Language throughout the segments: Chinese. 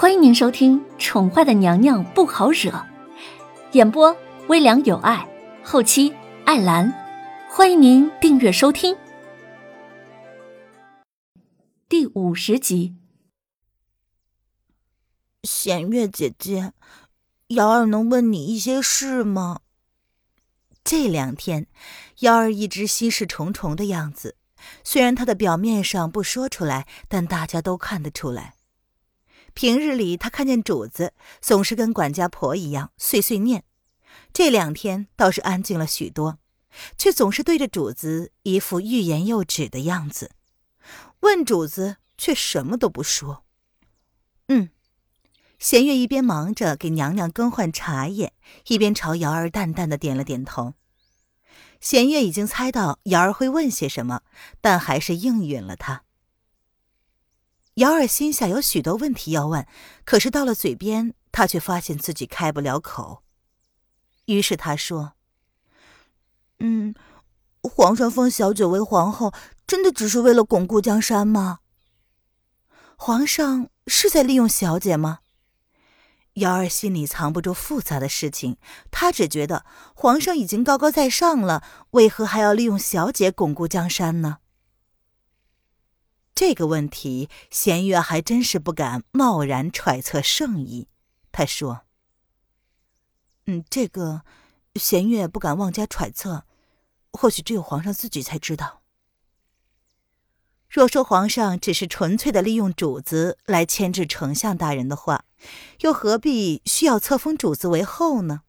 欢迎您收听《宠坏的娘娘不好惹》，演播微凉有爱，后期艾兰。欢迎您订阅收听。第五十集，弦月姐姐，瑶儿能问你一些事吗？这两天，瑶儿一直心事重重的样子。虽然她的表面上不说出来，但大家都看得出来。平日里，他看见主子总是跟管家婆一样碎碎念，这两天倒是安静了许多，却总是对着主子一副欲言又止的样子。问主子，却什么都不说。嗯，弦月一边忙着给娘娘更换茶叶，一边朝瑶儿淡淡的点了点头。弦月已经猜到瑶儿会问些什么，但还是应允了他。瑶儿心下有许多问题要问，可是到了嘴边，他却发现自己开不了口。于是他说：“嗯，皇上封小姐为皇后，真的只是为了巩固江山吗？皇上是在利用小姐吗？”瑶儿心里藏不住复杂的事情，她只觉得皇上已经高高在上了，为何还要利用小姐巩固江山呢？这个问题，弦月还真是不敢贸然揣测圣意。他说：“嗯，这个，弦月不敢妄加揣测，或许只有皇上自己才知道。若说皇上只是纯粹的利用主子来牵制丞相大人的话，又何必需要册封主子为后呢？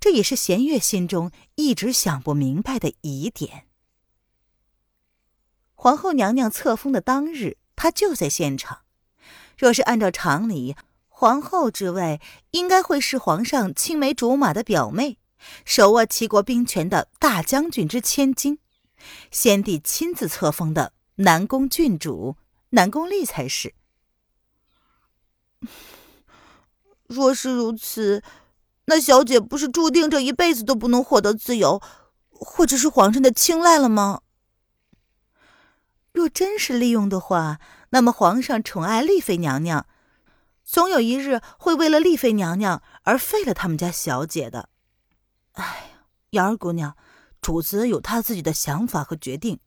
这也是弦月心中一直想不明白的疑点。皇后娘娘册封的当日，她就在现场。若是按照常理，皇后之位应该会是皇上青梅竹马的表妹，手握齐国兵权的大将军之千金，先帝亲自册封的南宫郡主南宫丽才是。若是如此，那小姐不是注定这一辈子都不能获得自由，或者是皇上的青睐了吗？若真是利用的话，那么皇上宠爱丽妃娘娘，总有一日会为了丽妃娘娘而废了他们家小姐的。哎呀，瑶儿姑娘，主子有他自己的想法和决定，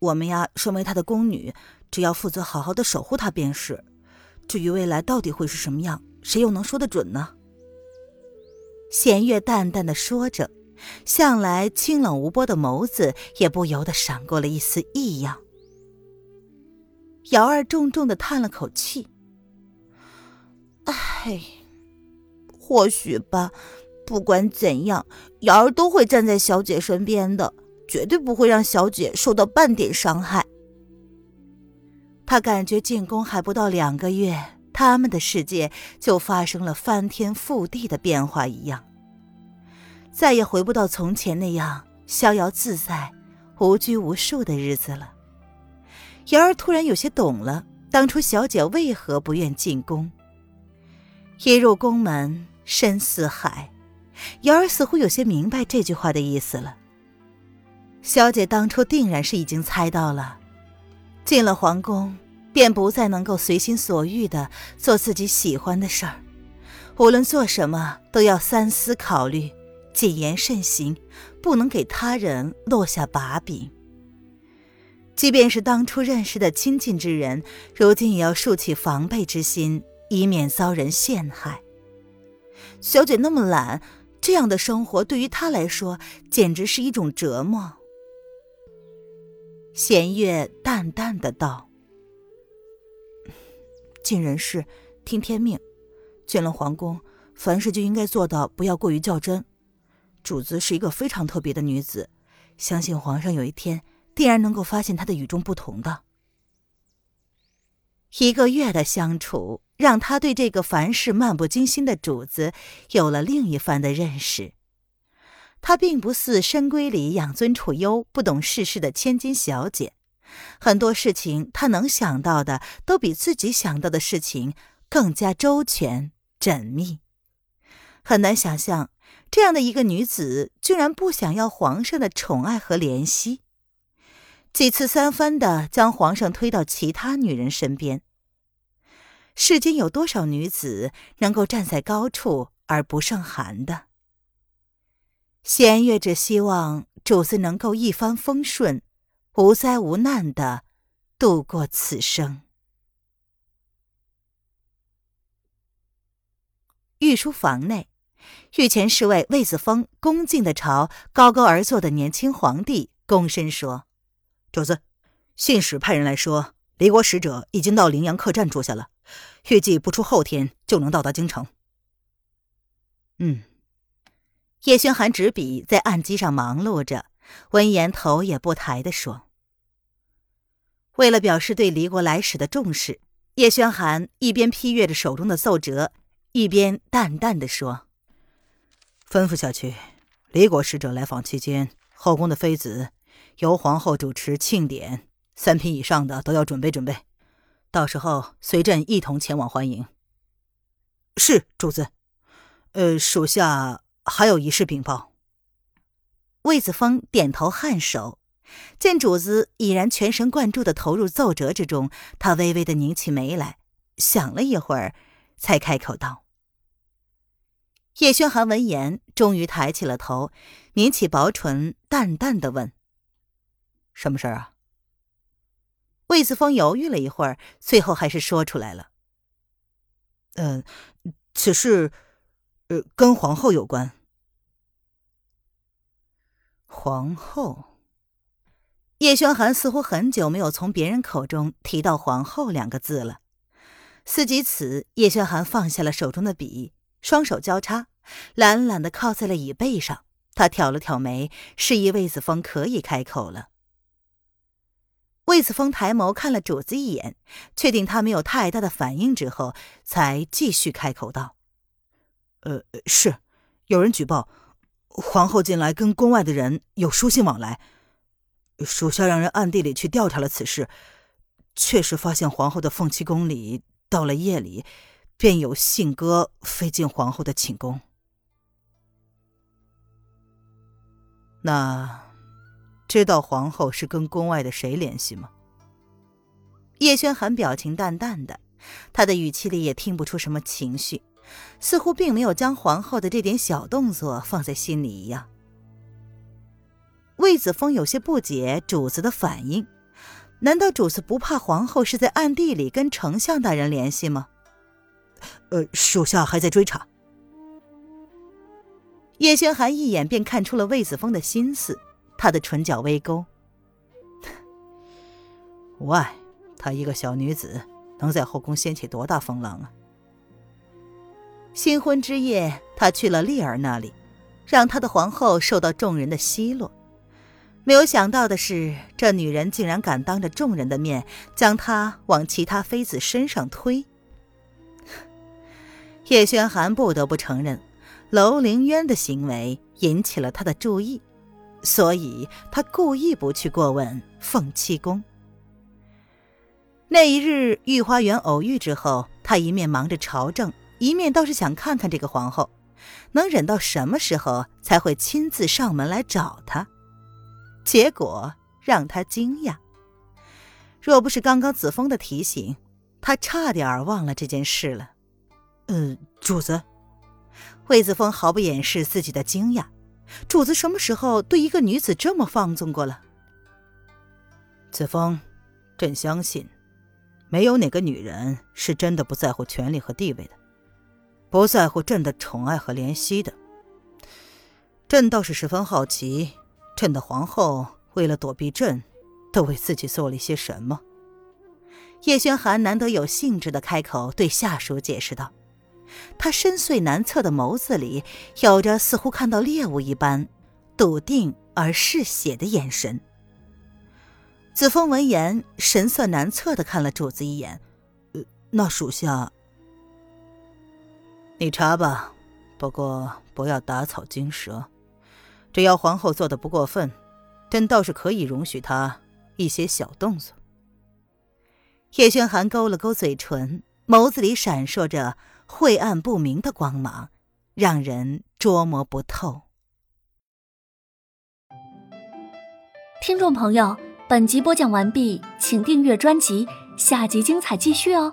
我们呀，身为他的宫女，只要负责好好的守护他便是。至于未来到底会是什么样？谁又能说得准呢？弦月淡淡的说着，向来清冷无波的眸子也不由得闪过了一丝异样。瑶儿重重的叹了口气：“唉，或许吧。不管怎样，瑶儿都会站在小姐身边的，绝对不会让小姐受到半点伤害。”他感觉进宫还不到两个月。他们的世界就发生了翻天覆地的变化一样，再也回不到从前那样逍遥自在、无拘无束的日子了。瑶儿突然有些懂了，当初小姐为何不愿进宫。一入宫门深似海，瑶儿似乎有些明白这句话的意思了。小姐当初定然是已经猜到了，进了皇宫。便不再能够随心所欲的做自己喜欢的事儿，无论做什么都要三思考虑，谨言慎行，不能给他人落下把柄。即便是当初认识的亲近之人，如今也要竖起防备之心，以免遭人陷害。小姐那么懒，这样的生活对于她来说简直是一种折磨。弦月淡淡的道。尽人事，听天命。进了皇宫，凡事就应该做到不要过于较真。主子是一个非常特别的女子，相信皇上有一天定然能够发现她的与众不同的。一个月的相处，让他对这个凡事漫不经心的主子有了另一番的认识。她并不似深闺里养尊处优、不懂世事的千金小姐。很多事情，他能想到的都比自己想到的事情更加周全缜密。很难想象，这样的一个女子，居然不想要皇上的宠爱和怜惜，几次三番的将皇上推到其他女人身边。世间有多少女子能够站在高处而不胜寒的？弦月只希望主子能够一帆风顺，无灾无难的度过此生。御书房内，御前侍卫魏子峰恭敬的朝高高而坐的年轻皇帝躬身说：“主子，信使派人来说，离国使者已经到陵阳客栈住下了，预计不出后天就能到达京城。”嗯，叶轩寒执笔在案几上忙碌着，闻言头也不抬的说：“为了表示对离国来使的重视，叶轩寒一边批阅着手中的奏折。”一边淡淡的说：“吩咐下去，离国使者来访期间，后宫的妃子由皇后主持庆典，三品以上的都要准备准备，到时候随朕一同前往欢迎。”是主子。呃，属下还有一事禀报。魏子峰点头颔首，见主子已然全神贯注的投入奏折之中，他微微的拧起眉来，想了一会儿，才开口道。叶轩寒闻言，终于抬起了头，抿起薄唇，淡淡的问：“什么事儿啊？”魏子峰犹豫了一会儿，最后还是说出来了：“嗯，此事，呃，跟皇后有关。”皇后。叶轩寒似乎很久没有从别人口中提到“皇后”两个字了。思及此，叶轩寒放下了手中的笔。双手交叉，懒懒的靠在了椅背上。他挑了挑眉，示意魏子峰可以开口了。魏子峰抬眸看了主子一眼，确定他没有太大的反应之后，才继续开口道：“呃，是，有人举报，皇后近来跟宫外的人有书信往来，属下让人暗地里去调查了此事，确实发现皇后的凤栖宫里，到了夜里。”便有信鸽飞进皇后的寝宫。那知道皇后是跟宫外的谁联系吗？叶轩寒表情淡淡的，他的语气里也听不出什么情绪，似乎并没有将皇后的这点小动作放在心里一样。魏子峰有些不解主子的反应，难道主子不怕皇后是在暗地里跟丞相大人联系吗？呃，属下还在追查。叶轩寒一眼便看出了魏子峰的心思，他的唇角微勾。无碍，她一个小女子，能在后宫掀起多大风浪啊？新婚之夜，他去了丽儿那里，让他的皇后受到众人的奚落。没有想到的是，这女人竟然敢当着众人的面将她往其他妃子身上推。叶轩寒不得不承认，楼凌渊的行为引起了他的注意，所以他故意不去过问凤栖宫。那一日御花园偶遇之后，他一面忙着朝政，一面倒是想看看这个皇后，能忍到什么时候才会亲自上门来找他。结果让他惊讶，若不是刚刚子枫的提醒，他差点儿忘了这件事了。嗯，主子，魏子峰毫不掩饰自己的惊讶。主子什么时候对一个女子这么放纵过了？子枫，朕相信，没有哪个女人是真的不在乎权力和地位的，不在乎朕的宠爱和怜惜的。朕倒是十分好奇，朕的皇后为了躲避朕，都为自己做了一些什么？叶轩寒难得有兴致的开口对下属解释道。他深邃难测的眸子里，有着似乎看到猎物一般笃定而嗜血的眼神。子枫闻言，神色难测的看了主子一眼：“呃，那属下……你查吧，不过不要打草惊蛇。只要皇后做的不过分，朕倒是可以容许她一些小动作。”叶轩寒勾了勾嘴唇，眸子里闪烁着。晦暗不明的光芒，让人捉摸不透。听众朋友，本集播讲完毕，请订阅专辑，下集精彩继续哦。